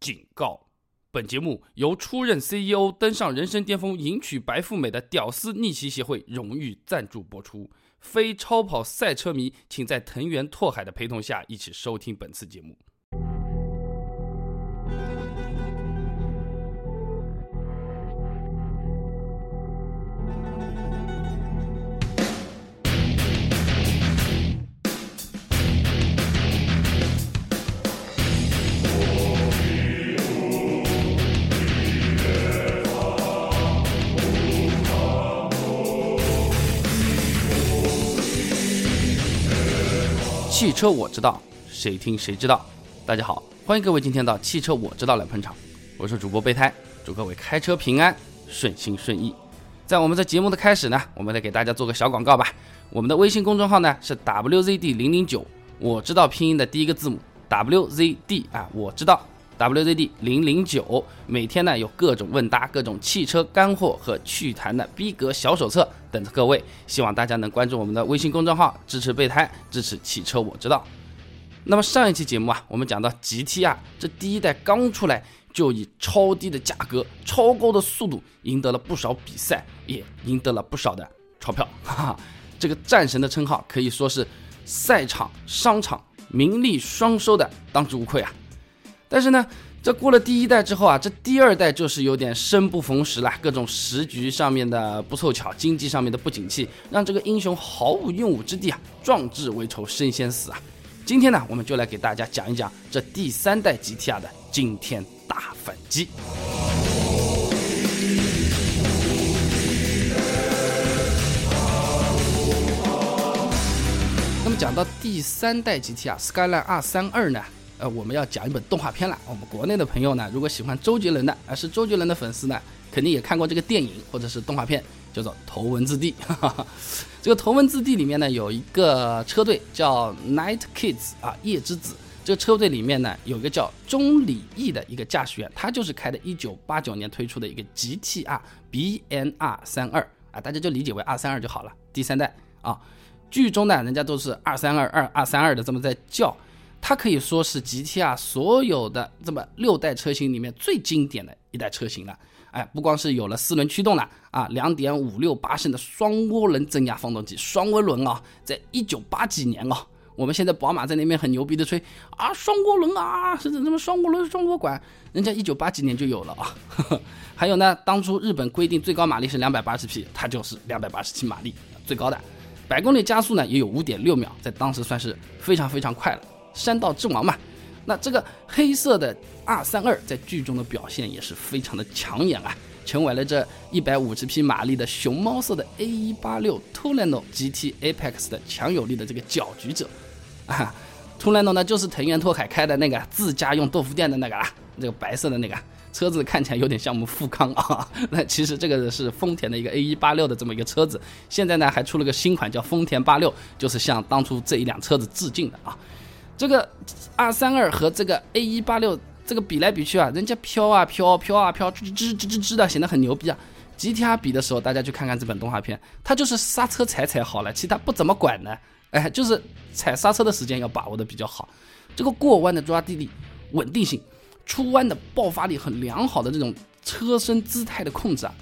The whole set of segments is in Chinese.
警告：本节目由出任 CEO、登上人生巅峰、迎娶白富美的屌丝逆袭协会荣誉赞助播出。非超跑赛车迷，请在藤原拓海的陪同下一起收听本次节目。汽车我知道，谁听谁知道。大家好，欢迎各位今天到汽车我知道来捧场，我是主播备胎，祝各位开车平安，顺心顺意。在我们这节目的开始呢，我们来给大家做个小广告吧。我们的微信公众号呢是 WZD 零零九，我知道拼音的第一个字母 WZD 啊，我知道 WZD 零零九。每天呢有各种问答、各种汽车干货和趣谈的逼格小手册。等着各位，希望大家能关注我们的微信公众号，支持备胎，支持汽车我知道。那么上一期节目啊，我们讲到 GT 啊，这第一代刚出来就以超低的价格、超高的速度赢得了不少比赛，也赢得了不少的钞票。哈哈，这个战神的称号可以说是赛场、商场名利双收的当之无愧啊。但是呢。这过了第一代之后啊，这第二代就是有点生不逢时了，各种时局上面的不凑巧，经济上面的不景气，让这个英雄毫无用武之地啊，壮志未酬身先死啊！今天呢，我们就来给大家讲一讲这第三代 GTR 的惊天大反击。那么讲到第三代 GTR Skyline R 三二呢？呃，我们要讲一本动画片了。我们国内的朋友呢，如果喜欢周杰伦的，啊是周杰伦的粉丝呢，肯定也看过这个电影或者是动画片，叫做《头文字 D》。这个《头文字 D》里面呢，有一个车队叫 Night Kids 啊，夜之子。这个车队里面呢，有一个叫钟礼义的一个驾驶员，他就是开的1989年推出的一个 GTR BNR 三二啊，大家就理解为二三二就好了，第三代啊。剧中呢，人家都是二三二二二三二的这么在叫。它可以说是 GTR 所有的这么六代车型里面最经典的一代车型了。哎，不光是有了四轮驱动了啊，两点五六八升的双涡轮增压发动机，双涡轮啊，在一九八几年啊，我们现在宝马在那边很牛逼的吹啊，双涡轮啊，是什么双涡轮双涡管，人家一九八几年就有了啊。还有呢，当初日本规定最高马力是两百八十匹，它就是两百八十匹马力最高的，百公里加速呢也有五点六秒，在当时算是非常非常快了。山道之王嘛，那这个黑色的 R 三二在剧中的表现也是非常的抢眼啊，成为了这一百五十匹马力的熊猫色的 A 一八六 Tulano GT Apex 的强有力的这个搅局者啊。Tulano 呢就是藤原拓海开的那个自家用豆腐店的那个啊，这个白色的那个车子看起来有点像我们富康啊，那其实这个是丰田的一个 A 一八六的这么一个车子，现在呢还出了个新款叫丰田八六，就是向当初这一辆车子致敬的啊。这个 R 三二和这个 A 一八六这个比来比去啊，人家飘啊飘，飘啊飘，吱吱吱吱吱的，显得很牛逼啊。GTR 比的时候，大家去看看这本动画片，它就是刹车踩踩好了，其他不怎么管的。哎，就是踩刹车的时间要把握的比较好，这个过弯的抓地力、稳定性、出弯的爆发力很良好的这种车身姿态的控制啊，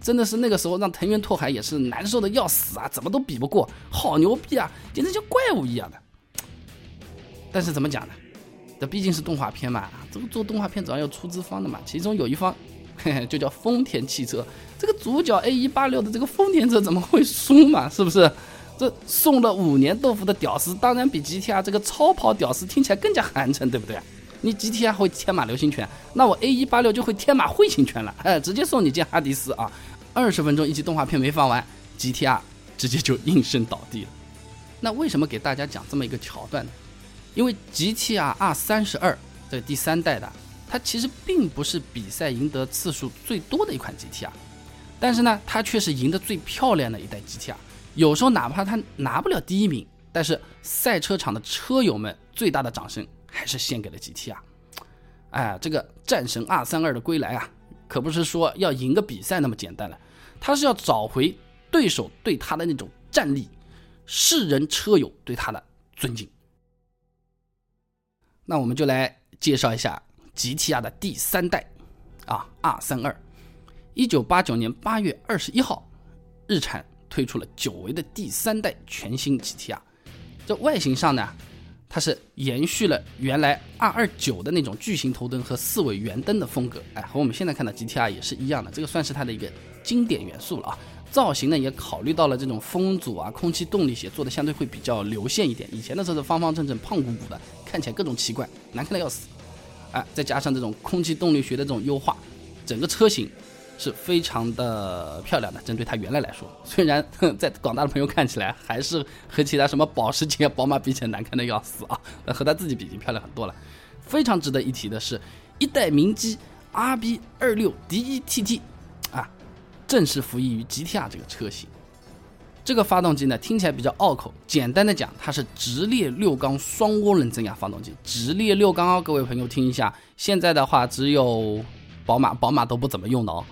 真的是那个时候让藤原拓海也是难受的要死啊，怎么都比不过，好牛逼啊，简直像怪物一样的。但是怎么讲呢？这毕竟是动画片嘛，这个做动画片总要有出资方的嘛。其中有一方，嘿嘿，就叫丰田汽车。这个主角 A 一八六的这个丰田车怎么会输嘛？是不是？这送了五年豆腐的屌丝，当然比 GTR 这个超跑屌丝听起来更加寒碜，对不对？你 GTR 会天马流星拳，那我 A 一八六就会天马彗星拳了，哎，直接送你进哈迪斯啊！二十分钟一集动画片没放完，GTR 直接就应声倒地了。那为什么给大家讲这么一个桥段呢？因为 GTR R 三十二这第三代的，它其实并不是比赛赢得次数最多的一款 GTR，但是呢，它却是赢得最漂亮的一代 GTR。有时候哪怕它拿不了第一名，但是赛车场的车友们最大的掌声还是献给了 GTR。哎，这个战神 R 三二的归来啊，可不是说要赢个比赛那么简单了，他是要找回对手对他的那种战力，世人车友对他的尊敬。那我们就来介绍一下 GT-R 的第三代啊 R 三二。一九八九年八月二十一号，日产推出了久违的第三代全新 GT-R。这外形上呢，它是延续了原来 R 二九的那种巨型头灯和四尾圆灯的风格，哎，和我们现在看到 GT-R 也是一样的，这个算是它的一个经典元素了啊。造型呢也考虑到了这种风阻啊、空气动力学，做的相对会比较流线一点。以前的车是方方正正、胖鼓鼓的，看起来各种奇怪，难看的要死。啊，再加上这种空气动力学的这种优化，整个车型。是非常的漂亮的，针对它原来来说，虽然在广大的朋友看起来还是和其他什么保时捷、宝马比起来难看的要死啊，和它自己比已经漂亮很多了。非常值得一提的是，一代名机 RB 二六 DETT 啊，正式服役于 GTR 这个车型。这个发动机呢，听起来比较拗口，简单的讲，它是直列六缸双涡轮增压发动机。直列六缸哦，各位朋友听一下，现在的话只有宝马，宝马都不怎么用的哦。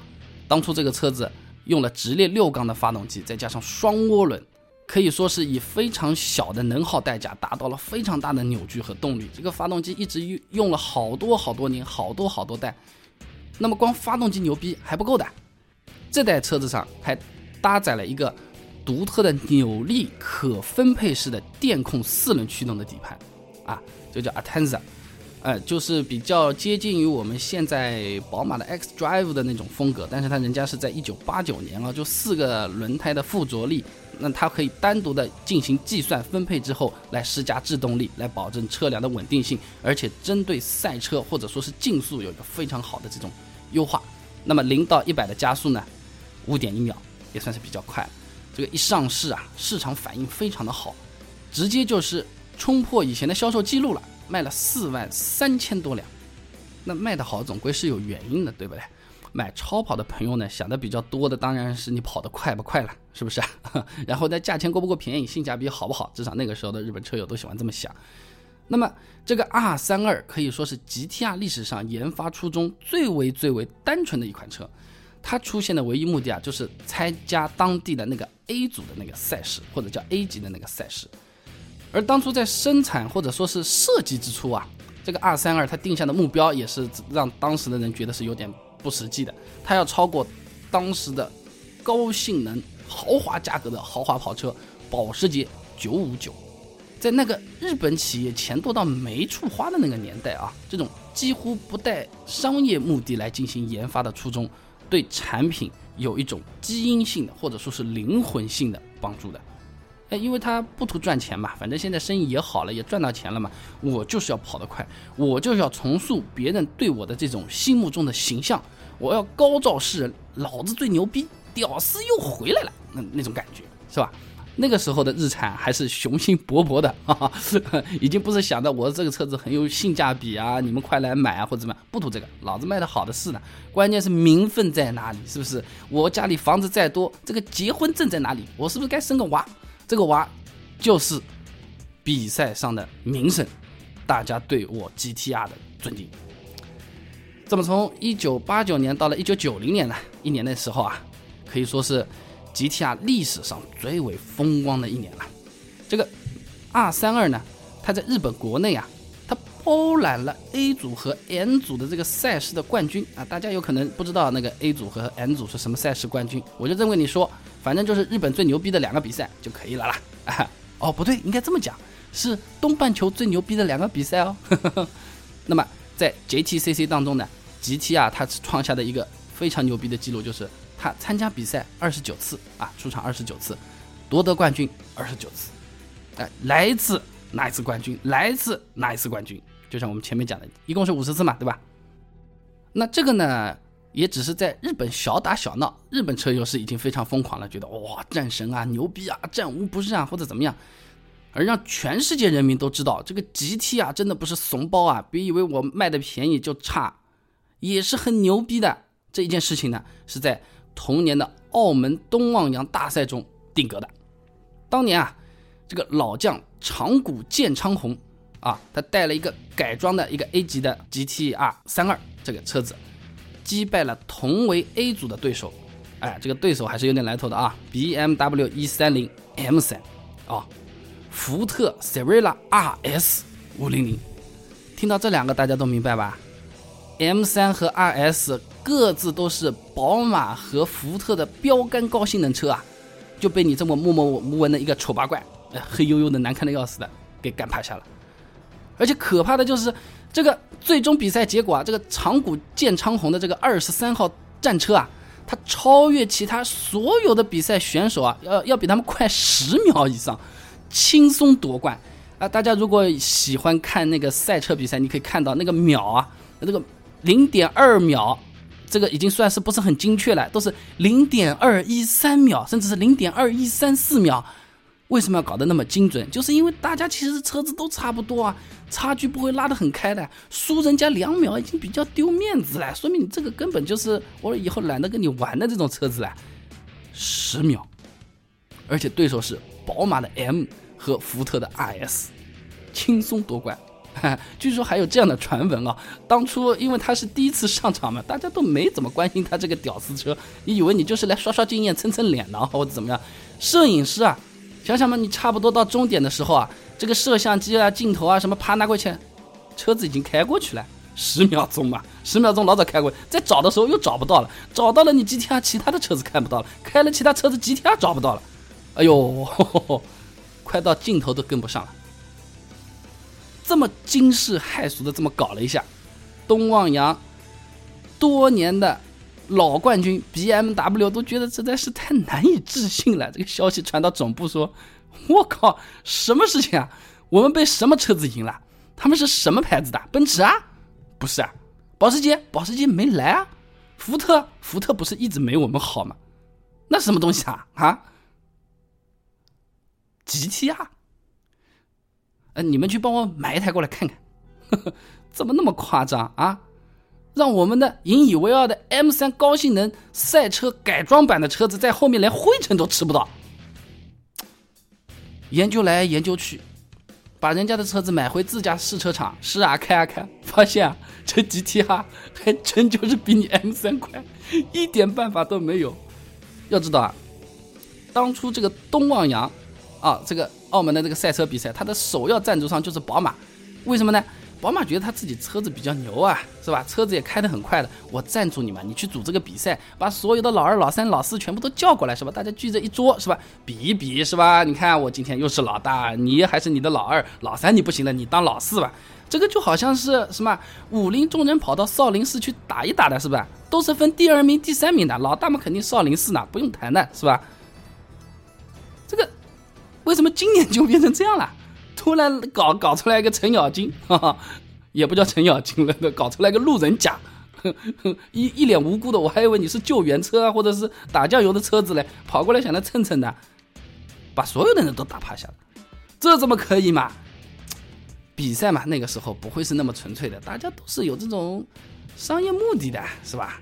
当初这个车子用了直列六缸的发动机，再加上双涡轮，可以说是以非常小的能耗代价达到了非常大的扭矩和动力。这个发动机一直用用了好多好多年，好多好多代。那么光发动机牛逼还不够的，这代车子上还搭载了一个独特的扭力可分配式的电控四轮驱动的底盘，啊，就叫 Atenza。呃，就是比较接近于我们现在宝马的 X Drive 的那种风格，但是它人家是在一九八九年啊，就四个轮胎的附着力，那它可以单独的进行计算分配之后，来施加制动力，来保证车辆的稳定性，而且针对赛车或者说是竞速有一个非常好的这种优化。那么零到一百的加速呢，五点一秒，也算是比较快了。这个一上市啊，市场反应非常的好，直接就是冲破以前的销售记录了。卖了四万三千多辆，那卖的好总归是有原因的，对不对？买超跑的朋友呢，想的比较多的当然是你跑得快不快了，是不是？然后呢，价钱够不够便宜，性价比好不好？至少那个时候的日本车友都喜欢这么想。那么这个 R 三二可以说是 GTR 历史上研发初衷最为最为单纯的一款车，它出现的唯一目的啊，就是参加当地的那个 A 组的那个赛事，或者叫 A 级的那个赛事。而当初在生产或者说是设计之初啊，这个 R 三二它定下的目标也是让当时的人觉得是有点不实际的，它要超过当时的高性能豪华价格的豪华跑车保时捷959。在那个日本企业钱多到没处花的那个年代啊，这种几乎不带商业目的来进行研发的初衷，对产品有一种基因性的或者说是灵魂性的帮助的。哎，因为他不图赚钱嘛，反正现在生意也好了，也赚到钱了嘛。我就是要跑得快，我就是要重塑别人对我的这种心目中的形象，我要高照世人，老子最牛逼，屌丝又回来了，那那种感觉是吧？那个时候的日产还是雄心勃勃的，哈哈，已经不是想着我这个车子很有性价比啊，你们快来买啊或者怎么样，不图这个，老子卖的好的是呢。关键是名分在哪里？是不是？我家里房子再多，这个结婚证在哪里？我是不是该生个娃？这个娃就是比赛上的名声，大家对我 GTR 的尊敬。这么从一九八九年到了一九九零年呢，一年的时候啊，可以说是 GTR 历史上最为风光的一年了。这个 R 三二呢，它在日本国内啊，它包揽了 A 组和 N 组的这个赛事的冠军啊。大家有可能不知道那个 A 组和 N 组是什么赛事冠军，我就这么跟你说。反正就是日本最牛逼的两个比赛就可以了啦。啊，哦，不对，应该这么讲，是东半球最牛逼的两个比赛哦。那么在 JTCC 当中呢，GT 啊，它创下的一个非常牛逼的记录，就是他参加比赛二十九次啊，出场二十九次，夺得冠军二十九次，哎，来一次拿一次冠军，来一次拿一次冠军，就像我们前面讲的，一共是五十次嘛，对吧？那这个呢？也只是在日本小打小闹，日本车友是已经非常疯狂了，觉得哇战神啊牛逼啊战无不胜啊或者怎么样，而让全世界人民都知道这个 GT 啊真的不是怂包啊，别以为我卖的便宜就差，也是很牛逼的。这一件事情呢是在同年的澳门东望洋大赛中定格的。当年啊这个老将长谷健昌宏啊，他带了一个改装的一个 A 级的 GT-R 三二这个车子。击败了同为 A 组的对手，哎，这个对手还是有点来头的啊，BMW 一三零 M 三，啊，福特 Cervera RS 五零零，听到这两个大家都明白吧？M3 和 RS 各自都是宝马和福特的标杆高性能车啊，就被你这么默默无闻的一个丑八怪，黑黝黝的难看的要死的给干趴下了。而且可怕的就是这个最终比赛结果啊，这个长谷健昌宏的这个二十三号战车啊，它超越其他所有的比赛选手啊，要要比他们快十秒以上，轻松夺冠啊！大家如果喜欢看那个赛车比赛，你可以看到那个秒啊，这个。零点二秒，这个已经算是不是很精确了，都是零点二一三秒，甚至是零点二一三四秒。为什么要搞得那么精准？就是因为大家其实车子都差不多啊，差距不会拉得很开的。输人家两秒已经比较丢面子了，说明你这个根本就是我以后懒得跟你玩的这种车子了。十秒，而且对手是宝马的 M 和福特的 RS，轻松夺冠。据说还有这样的传闻啊！当初因为他是第一次上场嘛，大家都没怎么关心他这个屌丝车，你以为你就是来刷刷经验、蹭蹭脸的，或者怎么样？摄影师啊，想想嘛，你差不多到终点的时候啊，这个摄像机啊、镜头啊什么，啪拿过去，车子已经开过去了，十秒钟嘛，十秒钟老早开过去，再找的时候又找不到了，找到了你 GTR 其他的车子看不到了，开了其他车子 GTR 找不到了，哎呦，快到镜头都跟不上了。这么惊世骇俗的这么搞了一下，东望洋多年的老冠军 BMW 都觉得实在是太难以置信了。这个消息传到总部说：“我靠，什么事情啊？我们被什么车子赢了？他们是什么牌子的？奔驰啊？不是啊，保时捷，保时捷没来啊。福特，福特不是一直没我们好吗？那什么东西啊？啊？GT-R。”呃，你们去帮我买一台过来看看，怎么那么夸张啊？让我们的引以为傲的 M3 高性能赛车改装版的车子在后面连灰尘都吃不到。研究来研究去，把人家的车子买回自家试车场试啊开啊开，发现啊这 GT-R 还真就是比你 M3 快，一点办法都没有。要知道啊，当初这个东望洋啊，这个。澳门的这个赛车比赛，它的首要赞助商就是宝马，为什么呢？宝马觉得他自己车子比较牛啊，是吧？车子也开得很快的，我赞助你嘛，你去组这个比赛，把所有的老二、老三、老四全部都叫过来，是吧？大家聚着一桌，是吧？比一比，是吧？你看我今天又是老大，你还是你的老二、老三，你不行了，你当老四吧。这个就好像是什么武林中人跑到少林寺去打一打的，是吧？都是分第二名、第三名的，老大嘛肯定少林寺呢，不用谈的是吧？这个。为什么今年就变成这样了？突然搞搞出来一个程咬金，哈哈，也不叫程咬金了，搞出来个路人甲，一一脸无辜的，我还以为你是救援车啊，或者是打酱油的车子嘞，跑过来想来蹭蹭的，把所有的人都打趴下了，这怎么可以嘛？比赛嘛，那个时候不会是那么纯粹的，大家都是有这种商业目的的，是吧？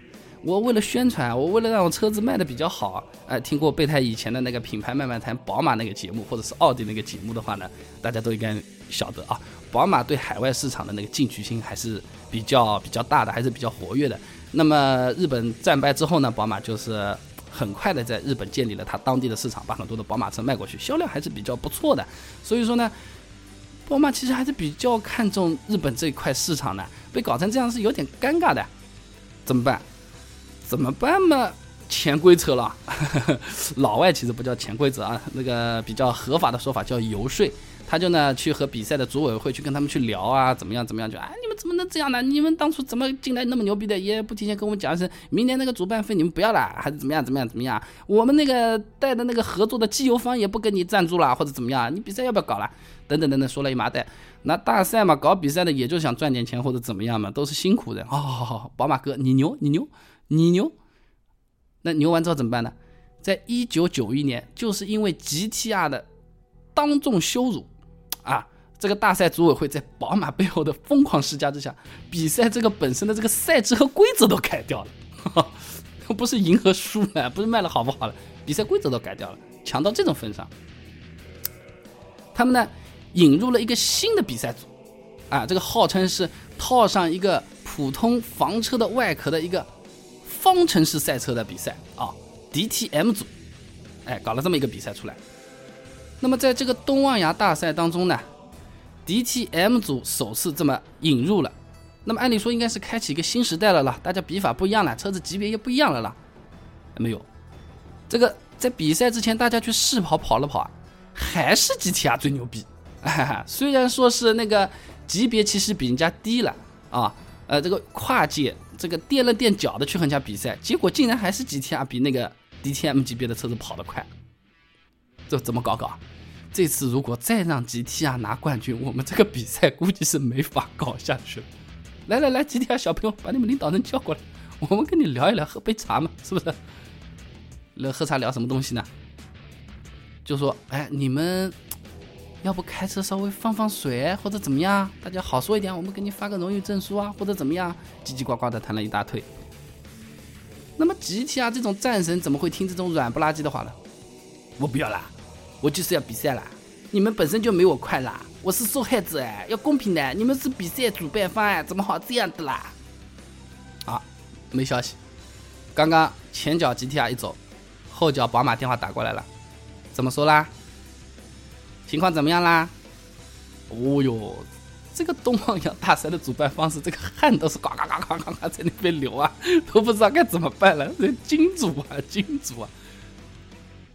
我为了宣传，我为了让我车子卖的比较好，哎，听过备胎以前的那个品牌慢慢谈宝马那个节目，或者是奥迪那个节目的话呢，大家都应该晓得啊，宝马对海外市场的那个进取心还是比较比较大的，还是比较活跃的。那么日本战败之后呢，宝马就是很快的在日本建立了它当地的市场，把很多的宝马车卖过去，销量还是比较不错的。所以说呢，宝马其实还是比较看重日本这一块市场的，被搞成这样是有点尴尬的，怎么办？怎么办嘛？潜规则了，老外其实不叫潜规则啊，那个比较合法的说法叫游说。他就呢去和比赛的组委会去跟他们去聊啊，怎么样怎么样？就哎，你们怎么能这样呢？你们当初怎么进来那么牛逼的，也不提前跟我们讲一声，明年那个主办费你们不要了，还是怎么样怎么样怎么样？我们那个带的那个合作的机油方也不跟你赞助了，或者怎么样？你比赛要不要搞了？等等等等，说了一麻袋。那大赛嘛，搞比赛的也就想赚点钱或者怎么样嘛，都是辛苦的。好好好，宝马哥，你牛你牛你牛。那牛完之后怎么办呢？在一九九一年，就是因为 GTR 的当众羞辱，啊，这个大赛组委会在宝马背后的疯狂施加之下，比赛这个本身的这个赛制和规则都改掉了，不是赢和输了，不是卖了好不好了，比赛规则都改掉了，强到这种份上，他们呢引入了一个新的比赛组，啊，这个号称是套上一个普通房车的外壳的一个。方程式赛车的比赛啊，DTM 组，哎，搞了这么一个比赛出来。那么在这个东望洋大赛当中呢，DTM 组首次这么引入了那么按理说应该是开启一个新时代了啦，大家比法不一样了，车子级别也不一样了啦。没有，这个在比赛之前大家去试跑跑了跑啊，还是 GTR 最牛逼。虽然说是那个级别其实比人家低了啊，呃，这个跨界这个垫了垫脚的去参加比赛，结果竟然还是 GTR 比那个 DTM 级别的车子跑得快。这怎么搞搞？这次如果再让 GTR 拿冠军，我们这个比赛估计是没法搞下去了。来来来，GTR 小朋友，把你们领导人叫过来，我们跟你聊一聊，喝杯茶嘛，是不是？聊喝茶聊什么东西呢？就说，哎，你们要不开车稍微放放水，或者怎么样？大家好说一点，我们给你发个荣誉证书啊，或者怎么样？叽叽呱呱的谈了一大堆。那么 GTR 这种战神怎么会听这种软不拉几的话呢？我不要啦，我就是要比赛啦！你们本身就没我快啦。我是受害者哎，要公平的。你们是比赛主办方哎，怎么好这样的啦？啊，没消息。刚刚前脚 GTR 一走，后脚宝马电话打过来了，怎么说啦？情况怎么样啦？哦哟，这个东方洋大赛的主办方是这个汗都是呱呱呱呱呱呱在那边流啊，都不知道该怎么办了。这金主啊，金主啊，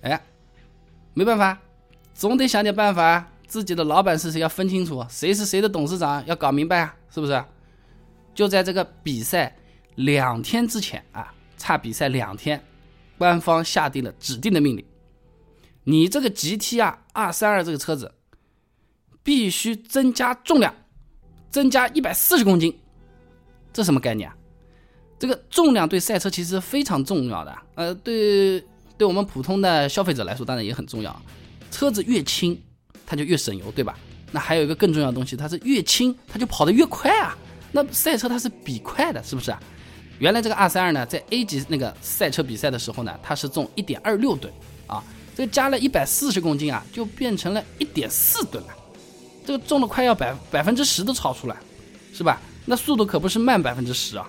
哎，没办法，总得想点办法。自己的老板是谁要分清楚，谁是谁的董事长要搞明白啊，是不是？就在这个比赛两天之前啊，差比赛两天，官方下定了指定的命令，你这个 GT-R 二三二这个车子必须增加重量，增加一百四十公斤，这什么概念啊？这个重量对赛车其实非常重要的，呃，对，对我们普通的消费者来说当然也很重要，车子越轻。它就越省油，对吧？那还有一个更重要的东西，它是越轻，它就跑得越快啊。那赛车它是比快的，是不是啊？原来这个二三二呢，在 A 级那个赛车比赛的时候呢，它是重一点二六吨啊，这个加了一百四十公斤啊，就变成了一点四吨了。这个重的快要百百分之十都超出来，是吧？那速度可不是慢百分之十啊。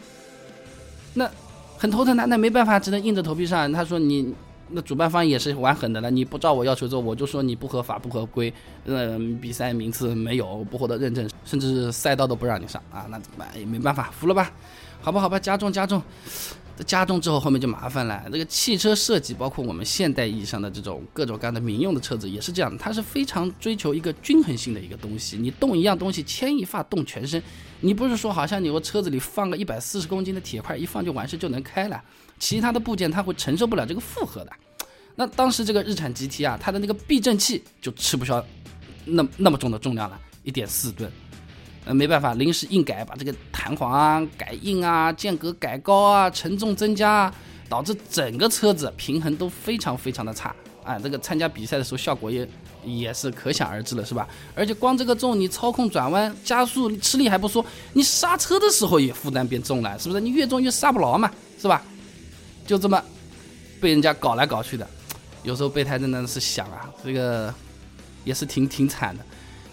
那很头疼的，那没办法，只能硬着头皮上。他说你。那主办方也是玩狠的了，你不照我要求做，我就说你不合法不合规，嗯，比赛名次没有，不获得认证，甚至赛道都不让你上啊，那怎么办？也没办法，服了吧？好吧，好吧，加重加重。这加重之后，后面就麻烦了。这个汽车设计，包括我们现代意义上的这种各种各样的民用的车子，也是这样。它是非常追求一个均衡性的一个东西。你动一样东西，牵一发动全身。你不是说好像你我车子里放个一百四十公斤的铁块，一放就完事就能开了？其他的部件它会承受不了这个负荷的。那当时这个日产 GT 啊，它的那个避震器就吃不消那那么重的重量了，一点四吨。呃，没办法，临时硬改，把这个弹簧啊改硬啊，间隔改高啊，承重增加啊，导致整个车子平衡都非常非常的差啊。这个参加比赛的时候效果也也是可想而知了，是吧？而且光这个重，你操控转弯加速吃力还不说，你刹车的时候也负担变重了，是不是？你越重越刹不牢嘛，是吧？就这么被人家搞来搞去的，有时候备胎真的是想啊，这个也是挺挺惨的。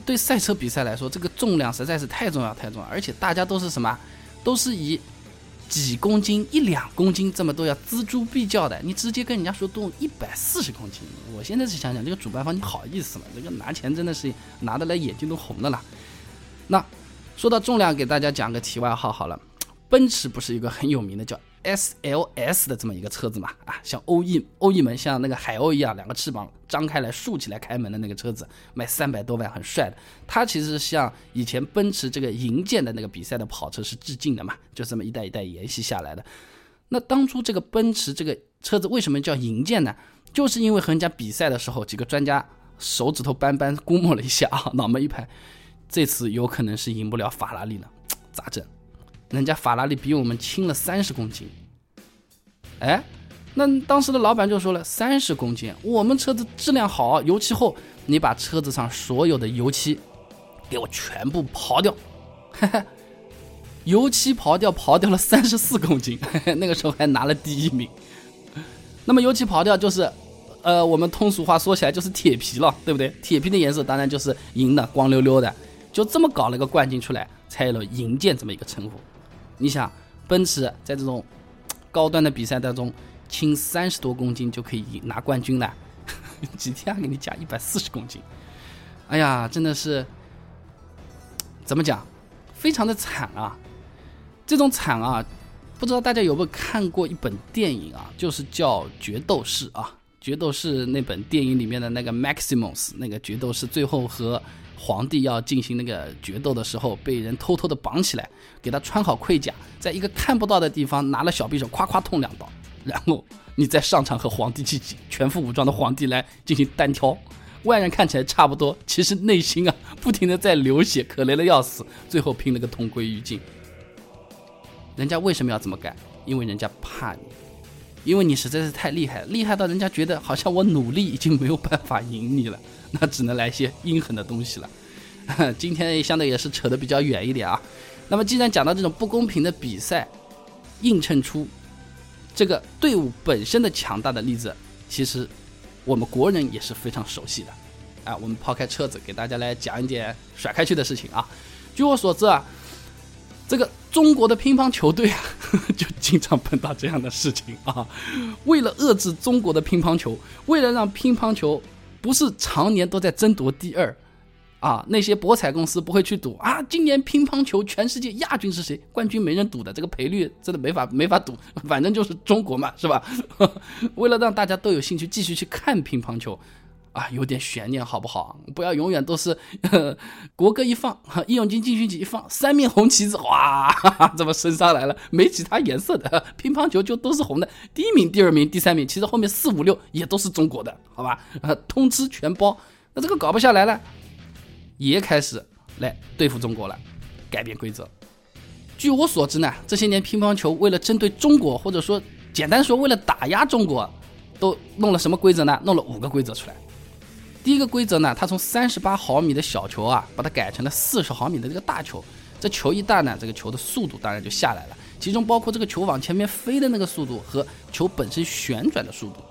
对赛车比赛来说，这个重量实在是太重要太重要，而且大家都是什么，都是以几公斤、一两公斤这么都要锱铢必较的。你直接跟人家说动一百四十公斤，我现在是想想，这个主办方你好意思吗？这个拿钱真的是拿得来眼睛都红的了。那说到重量，给大家讲个题外话好了，奔驰不是一个很有名的叫。S L S 的这么一个车子嘛，啊，像欧翼欧翼门，像那个海鸥一样，两个翅膀张开来竖起来开门的那个车子，卖三百多万，很帅的。它其实像以前奔驰这个银箭的那个比赛的跑车是致敬的嘛，就这么一代一代沿袭下来的。那当初这个奔驰这个车子为什么叫银箭呢？就是因为和人家比赛的时候，几个专家手指头斑斑估摸了一下啊，脑门一拍，这次有可能是赢不了法拉利了，咋整？人家法拉利比我们轻了三十公斤，哎，那当时的老板就说了，三十公斤，我们车子质量好，油漆厚，你把车子上所有的油漆给我全部刨掉，油漆刨掉，刨掉了三十四公斤，那个时候还拿了第一名。那么油漆刨掉就是，呃，我们通俗话说起来就是铁皮了，对不对？铁皮的颜色当然就是银的，光溜溜的，就这么搞了个冠军出来，才有了银剑这么一个称呼。你想，奔驰在这种高端的比赛当中，轻三十多公斤就可以拿冠军了，GTR 给你加一百四十公斤，哎呀，真的是怎么讲，非常的惨啊！这种惨啊，不知道大家有没有看过一本电影啊，就是叫《决斗士》啊，《决斗士》那本电影里面的那个 Maximus，那个决斗士最后和皇帝要进行那个决斗的时候，被人偷偷的绑起来，给他穿好盔甲，在一个看不到的地方拿了小匕首，夸夸捅两刀，然后你再上场和皇帝进行全副武装的皇帝来进行单挑。外人看起来差不多，其实内心啊不停的在流血，可怜的要死，最后拼了个同归于尽。人家为什么要这么干？因为人家怕你，因为你实在是太厉害，厉害到人家觉得好像我努力已经没有办法赢你了，那只能来些阴狠的东西了。今天相对也是扯得比较远一点啊。那么既然讲到这种不公平的比赛，映衬出这个队伍本身的强大的例子，其实。我们国人也是非常熟悉的，啊，我们抛开车子，给大家来讲一点甩开去的事情啊。据我所知啊，这个中国的乒乓球队啊，就经常碰到这样的事情啊。为了遏制中国的乒乓球，为了让乒乓球不是常年都在争夺第二。啊，那些博彩公司不会去赌啊！今年乒乓球全世界亚军是谁？冠军没人赌的，这个赔率真的没法没法赌，反正就是中国嘛，是吧？为了让大家都有兴趣继续去看乒乓球，啊，有点悬念好不好？不要永远都是 国歌一放，义勇军进行曲一放，三面红旗子，哇，这么升上来了，没其他颜色的乒乓球就都是红的，第一名、第二名、第三名，其实后面四五六也都是中国的，好吧？啊通吃全包，那这个搞不下来了。也开始来对付中国了，改变规则。据我所知呢，这些年乒乓球为了针对中国，或者说简单说为了打压中国，都弄了什么规则呢？弄了五个规则出来。第一个规则呢，它从三十八毫米的小球啊，把它改成了四十毫米的这个大球。这球一大呢，这个球的速度当然就下来了，其中包括这个球往前面飞的那个速度和球本身旋转的速度。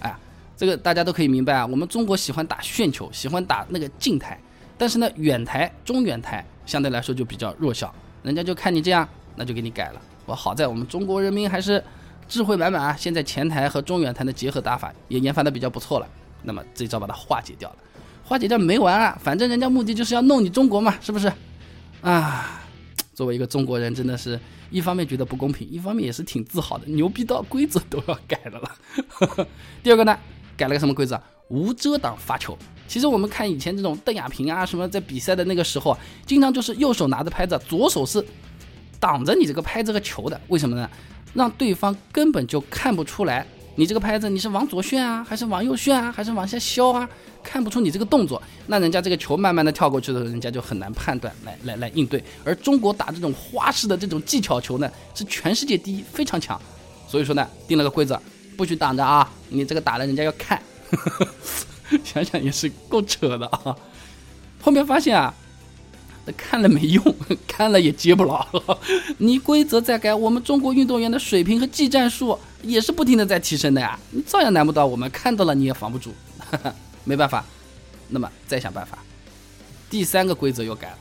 哎，这个大家都可以明白啊。我们中国喜欢打旋球，喜欢打那个静态。但是呢，远台、中远台相对来说就比较弱小，人家就看你这样，那就给你改了。我好在我们中国人民还是智慧满满啊，现在前台和中远台的结合打法也研发的比较不错了。那么这招把它化解掉了，化解掉没完啊，反正人家目的就是要弄你中国嘛，是不是？啊，作为一个中国人，真的是一方面觉得不公平，一方面也是挺自豪的，牛逼到规则都要改了了。第二个呢，改了个什么规则？无遮挡发球。其实我们看以前这种邓亚萍啊什么在比赛的那个时候，经常就是右手拿着拍子，左手是挡着你这个拍子和球的。为什么呢？让对方根本就看不出来你这个拍子你是往左旋啊，还是往右旋啊，还是往下削啊，看不出你这个动作。那人家这个球慢慢的跳过去的时候，人家就很难判断来来来应对。而中国打这种花式的这种技巧球呢，是全世界第一，非常强。所以说呢，定了个规则，不许挡着啊，你这个打了人家要看。想想也是够扯的啊！后面发现啊，那看了没用，看了也接不牢。你规则再改，我们中国运动员的水平和技战术也是不停的在提升的呀，你照样难不倒我们。看到了你也防不住，没办法。那么再想办法。第三个规则又改了，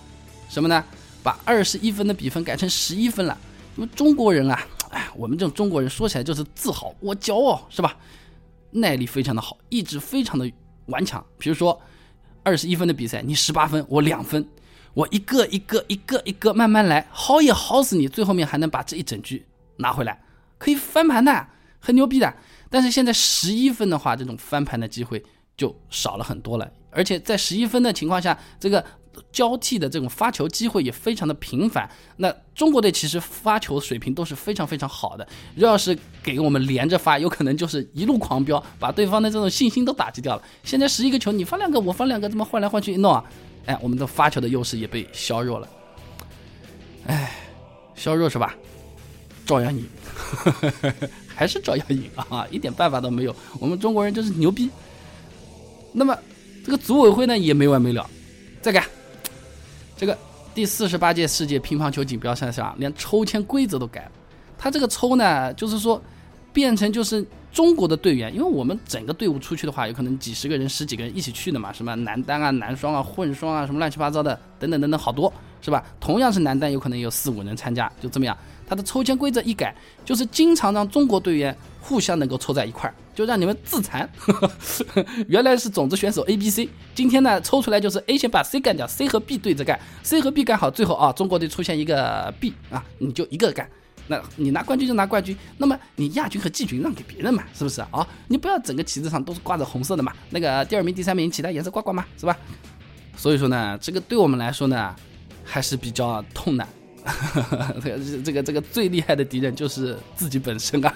什么呢？把二十一分的比分改成十一分了。因为中国人啊，哎，我们这种中国人说起来就是自豪，我骄傲，是吧？耐力非常的好，意志非常的。顽强，比如说二十一分的比赛，你十八分，我两分，我一个一个一个一个慢慢来，耗也耗死你，最后面还能把这一整局拿回来，可以翻盘的，很牛逼的。但是现在十一分的话，这种翻盘的机会就少了很多了，而且在十一分的情况下，这个。交替的这种发球机会也非常的频繁。那中国队其实发球水平都是非常非常好的。要是给我们连着发，有可能就是一路狂飙，把对方的这种信心都打击掉了。现在十一个球，你发两个，我发两个，这么换来换去一弄啊，哎，我们的发球的优势也被削弱了。哎，削弱是吧？照样赢，还是照样赢啊，一点办法都没有。我们中国人就是牛逼。那么这个组委会呢，也没完没了，再改。这个第四十八届世界乒乓球锦标赛上，连抽签规则都改了。他这个抽呢，就是说变成就是中国的队员，因为我们整个队伍出去的话，有可能几十个人、十几个人一起去的嘛，什么男单啊、男双啊、混双啊，什么乱七八糟的，等等等等，好多是吧？同样是男单，有可能有四五人参加，就这么样。他的抽签规则一改，就是经常让中国队员互相能够凑在一块儿，就让你们自残。原来是种子选手 A、B、C，今天呢抽出来就是 A 先把 C 干掉，C 和 B 对着干，C 和 B 干好，最后啊中国队出现一个 B 啊，你就一个干，那你拿冠军就拿冠军，那么你亚军和季军让给别人嘛，是不是啊？你不要整个旗子上都是挂着红色的嘛，那个第二名、第三名其他颜色挂挂嘛，是吧？所以说呢，这个对我们来说呢还是比较痛的。这个这个这个最厉害的敌人就是自己本身啊，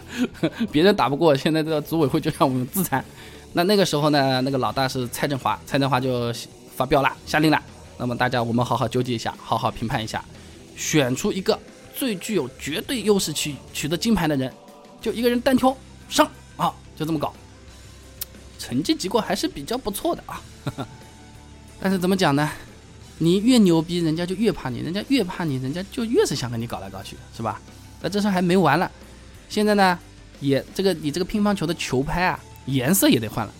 别人打不过，现在这个组委会就让我们自残。那那个时候呢，那个老大是蔡振华，蔡振华就发飙了，下令了。那么大家我们好好纠结一下，好好评判一下，选出一个最具有绝对优势去取得金牌的人，就一个人单挑上啊，就这么搞。成绩结果还是比较不错的啊，但是怎么讲呢？你越牛逼，人家就越怕你；人家越怕你，人家就越是想跟你搞来搞去，是吧？那这事还没完了，现在呢，也这个你这个乒乓球的球拍啊，颜色也得换了。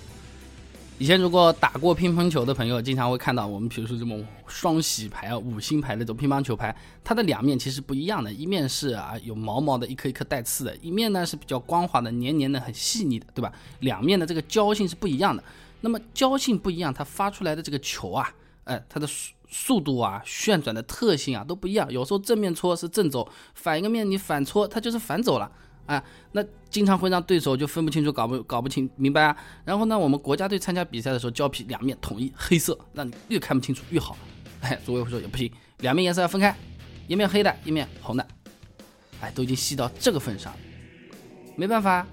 以前如果打过乒乓球的朋友，经常会看到我们，比如说这种双喜牌啊、五星牌那种乒乓球拍，它的两面其实不一样的，一面是啊有毛毛的，一颗一颗带刺的；一面呢是比较光滑的、黏黏的、很细腻的，对吧？两面的这个胶性是不一样的。那么胶性不一样，它发出来的这个球啊，哎，它的。速度啊，旋转的特性啊都不一样，有时候正面搓是正走，反一个面你反搓它就是反走了啊，那经常会让对手就分不清楚，搞不搞不清明白啊。然后呢，我们国家队参加比赛的时候，胶皮两面统一黑色，让你越看不清楚越好。哎，组委会说也不行，两面颜色要分开，一面黑的，一面红的。哎，都已经细到这个份上，没办法。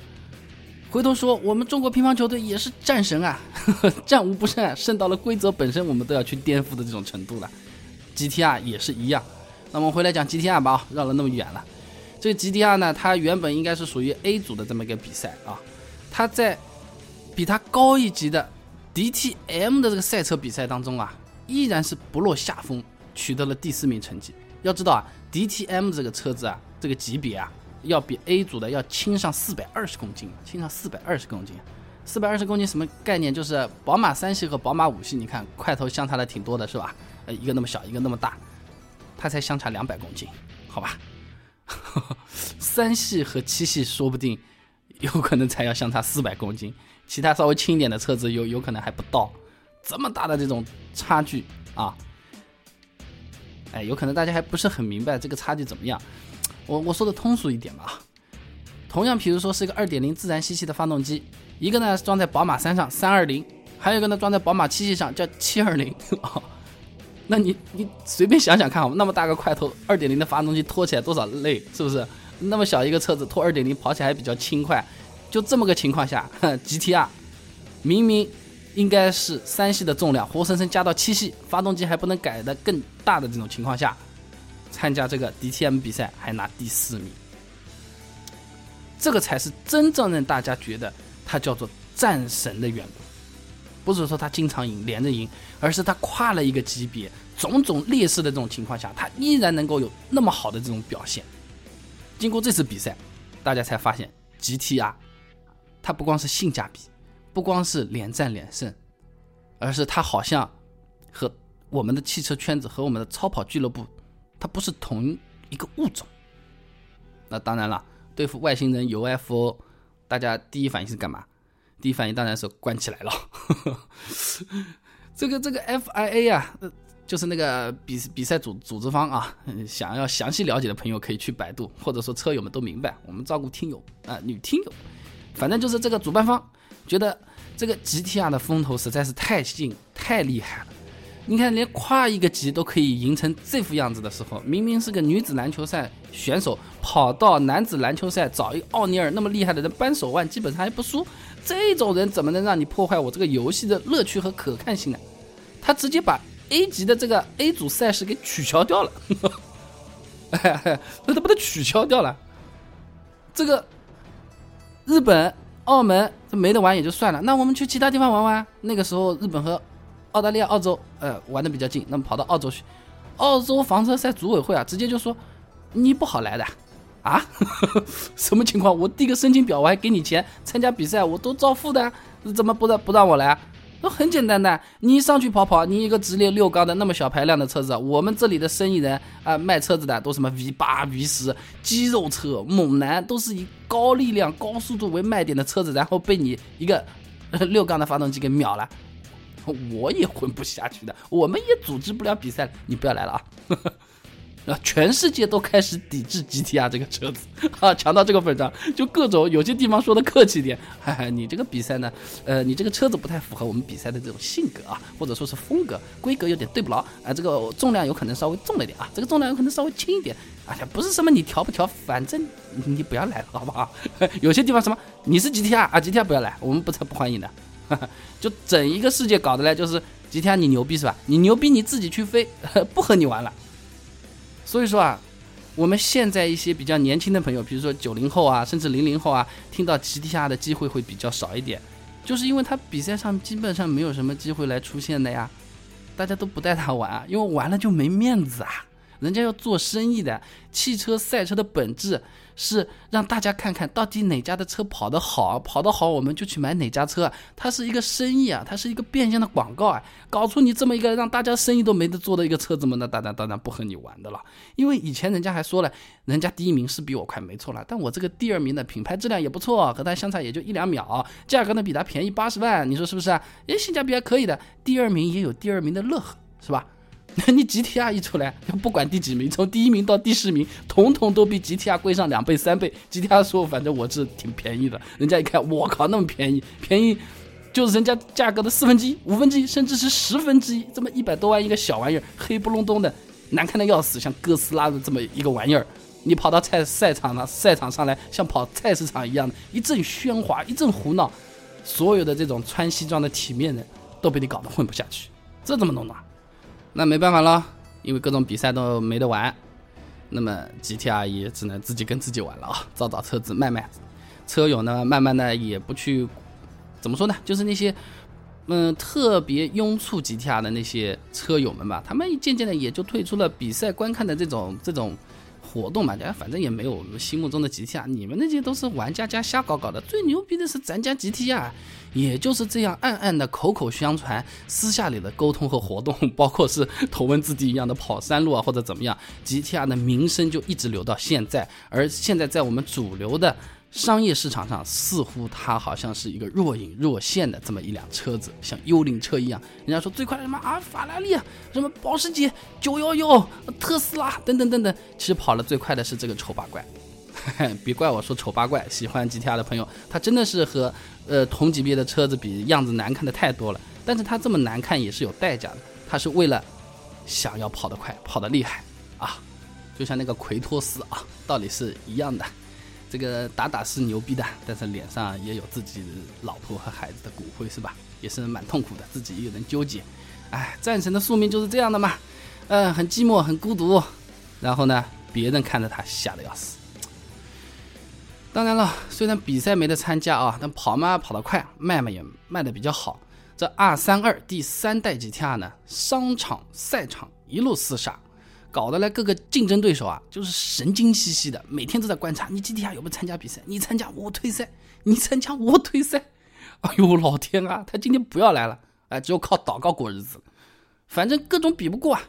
回头说，我们中国乒乓球队也是战神啊，战无不胜啊，胜到了规则本身我们都要去颠覆的这种程度了。GTR 也是一样。那我们回来讲 GTR 吧，绕了那么远了。这个 GTR 呢，它原本应该是属于 A 组的这么一个比赛啊，它在比它高一级的 DTM 的这个赛车比赛当中啊，依然是不落下风，取得了第四名成绩。要知道啊，DTM 这个车子啊，这个级别啊。要比 A 组的要轻上四百二十公斤，轻上四百二十公斤，四百二十公斤什么概念？就是宝马三系和宝马五系，你看块头相差的挺多的，是吧？呃，一个那么小，一个那么大，它才相差两百公斤，好吧？三系和七系说不定有可能才要相差四百公斤，其他稍微轻一点的车子有有可能还不到这么大的这种差距啊！哎，有可能大家还不是很明白这个差距怎么样。我我说的通俗一点吧，同样，比如说是一个二点零自然吸气的发动机，一个呢是装在宝马三上三二零，还有一个呢装在宝马七系上叫七二零啊。那你你随便想想看，那么大个块头，二点零的发动机拖起来多少累，是不是？那么小一个车子拖二点零跑起来还比较轻快，就这么个情况下，GTR 明明应该是三系的重量，活生生加到七系，发动机还不能改的更大的这种情况下。参加这个 DTM 比赛还拿第四名，这个才是真正让大家觉得他叫做战神的缘故。不是说他经常赢、连着赢，而是他跨了一个级别，种种劣势的这种情况下，他依然能够有那么好的这种表现。经过这次比赛，大家才发现 GTR，它不光是性价比，不光是连战连胜，而是它好像和我们的汽车圈子和我们的超跑俱乐部。它不是同一个物种。那当然了，对付外星人 UFO，大家第一反应是干嘛？第一反应当然是关起来了。这个这个 FIA 啊，就是那个比比赛组组织方啊，想要详细了解的朋友可以去百度，或者说车友们都明白，我们照顾听友啊，女听友，反正就是这个主办方觉得这个 GTR 的风头实在是太劲太厉害了。你看，连跨一个级都可以赢成这副样子的时候，明明是个女子篮球赛选手，跑到男子篮球赛找一个奥尼尔那么厉害的人扳手腕，基本上还不输。这种人怎么能让你破坏我这个游戏的乐趣和可看性呢？他直接把 A 级的这个 A 组赛事给取消掉了，那他把它取消掉了。这个日本、澳门这没得玩也就算了，那我们去其他地方玩玩。那个时候，日本和澳大利亚、澳洲，呃，玩的比较近，那么跑到澳洲去，澳洲房车赛组委会啊，直接就说你不好来的，啊，什么情况？我递个申请表，我还给你钱，参加比赛我都照付的，怎么不让不让我来？那很简单的，你上去跑跑，你一个直列六缸的那么小排量的车子，我们这里的生意人啊，卖车子的都什么 V 八、V 十肌肉车、猛男，都是以高力量、高速度为卖点的车子，然后被你一个六缸的发动机给秒了，我也混不下去的，我们也组织不了比赛，你不要来了啊！啊，全世界都开始抵制 GTR 这个车子啊，强到这个份上，就各种有些地方说的客气点，哈哈，你这个比赛呢，呃，你这个车子不太符合我们比赛的这种性格啊，或者说是风格，规格有点对不牢啊，这个重量有可能稍微重了点啊，这个重量有可能稍微轻一点，哎呀，不是什么你调不调，反正你不要来了，好不好？有些地方什么你是 GTR 啊，GTR 不要来，我们不才不欢迎的，就整一个世界搞的嘞，就是 GTR 你牛逼是吧？你牛逼你自己去飞，不和你玩了。所以说啊，我们现在一些比较年轻的朋友，比如说九零后啊，甚至零零后啊，听到 GTR 的机会会比较少一点，就是因为他比赛上基本上没有什么机会来出现的呀，大家都不带他玩啊，因为玩了就没面子啊。人家要做生意的，汽车赛车的本质是让大家看看到底哪家的车跑得好，跑得好我们就去买哪家车。它是一个生意啊，它是一个变相的广告啊。搞出你这么一个让大家生意都没得做的一个车子嘛，那当然当然不和你玩的了。因为以前人家还说了，人家第一名是比我快，没错了。但我这个第二名的品牌质量也不错，和他相差也就一两秒，价格呢比他便宜八十万，你说是不是啊？诶，性价比还可以的，第二名也有第二名的乐呵，是吧？那你 GTR 一出来，不管第几名，从第一名到第十名，统统都比 GTR 贵上两倍三倍。GTR 说，反正我是挺便宜的，人家一看，我靠，那么便宜，便宜就是人家价格的四分之一、五分之一，甚至是十分之一，这么一百多万一个小玩意儿，黑不隆咚的，难看的要死，像哥斯拉的这么一个玩意儿，你跑到菜赛场上，赛场上来，像跑菜市场一样的，一阵喧哗，一阵胡闹，所有的这种穿西装的体面人都被你搞得混不下去，这怎么弄呢？那没办法了，因为各种比赛都没得玩，那么 GTR 也只能自己跟自己玩了啊，找找车子卖卖。车友呢，慢慢的也不去，怎么说呢？就是那些，嗯，特别拥簇 GTR 的那些车友们吧，他们渐渐的也就退出了比赛观看的这种这种。活动嘛，家反正也没有我们心目中的 GTR，你们那些都是玩家家瞎搞搞的。最牛逼的是咱家 GTR，也就是这样暗暗的口口相传，私下里的沟通和活动，包括是投文字 D 一样的跑山路啊，或者怎么样，GTR 的名声就一直留到现在。而现在在我们主流的。商业市场上似乎它好像是一个若隐若现的这么一辆车子，像幽灵车一样。人家说最快的什么啊，法拉利，什么保时捷九幺幺、特斯拉等等等等，其实跑了最快的是这个丑八怪。别怪我说丑八怪，喜欢 GTR 的朋友，它真的是和呃同级别的车子比样子难看的太多了。但是它这么难看也是有代价的，它是为了想要跑得快、跑得厉害啊，就像那个奎托斯啊，道理是一样的。这个打打是牛逼的，但是脸上也有自己老婆和孩子的骨灰，是吧？也是蛮痛苦的，自己一个人纠结。哎，战神的宿命就是这样的嘛，嗯，很寂寞，很孤独。然后呢，别人看着他吓得要死。当然了，虽然比赛没得参加啊，但跑嘛跑得快，卖嘛也卖的比较好。这二三二第三代 GTR 呢，商场赛场一路厮杀。搞得来各个竞争对手啊，就是神经兮兮的，每天都在观察你 GTR 有没有参加比赛，你参加我退赛，你参加我退赛。哎呦老天啊，他今天不要来了，哎，只有靠祷告过日子。反正各种比不过啊。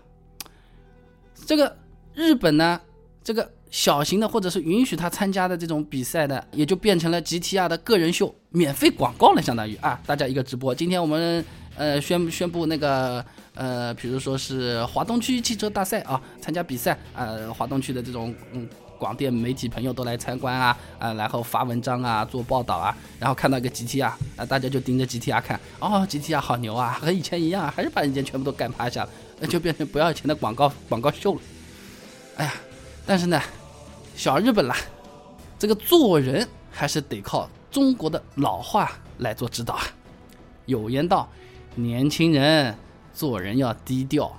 这个日本呢，这个小型的或者是允许他参加的这种比赛的，也就变成了 GTR 的个人秀，免费广告了，相当于啊，大家一个直播。今天我们。呃，宣宣布那个呃，比如说是华东区汽车大赛啊，参加比赛呃，华东区的这种嗯广电媒体朋友都来参观啊啊，然后发文章啊，做报道啊，然后看到一个 GTR 啊，大家就盯着 GTR 看，哦，GTR 好牛啊，和以前一样，还是把人家全部都干趴下了，那就变成不要钱的广告广告秀了。哎呀，但是呢，小日本啦，这个做人还是得靠中国的老话来做指导啊，有言道。年轻人做人要低调，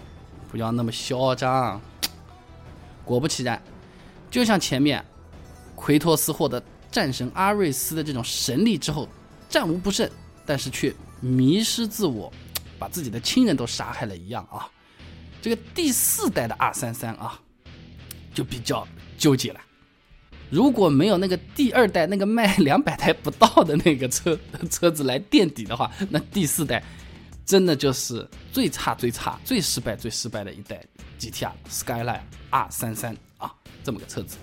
不要那么嚣张。果不其然，就像前面奎托斯获得战神阿瑞斯的这种神力之后，战无不胜，但是却迷失自我，把自己的亲人都杀害了一样啊。这个第四代的 R 三三啊，就比较纠结了。如果没有那个第二代那个卖两百台不到的那个车车子来垫底的话，那第四代。真的就是最差最差、最失败最失败的一代 GTR Skyline R33 啊，这么个车子。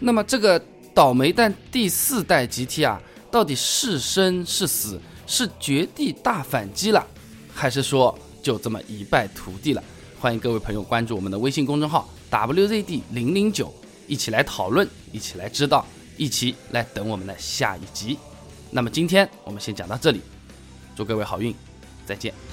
那么这个倒霉蛋第四代 GTR 到底是生是死？是绝地大反击了，还是说就这么一败涂地了？欢迎各位朋友关注我们的微信公众号 WZD 零零九，一起来讨论，一起来知道，一起来等我们的下一集。那么今天我们先讲到这里，祝各位好运，再见。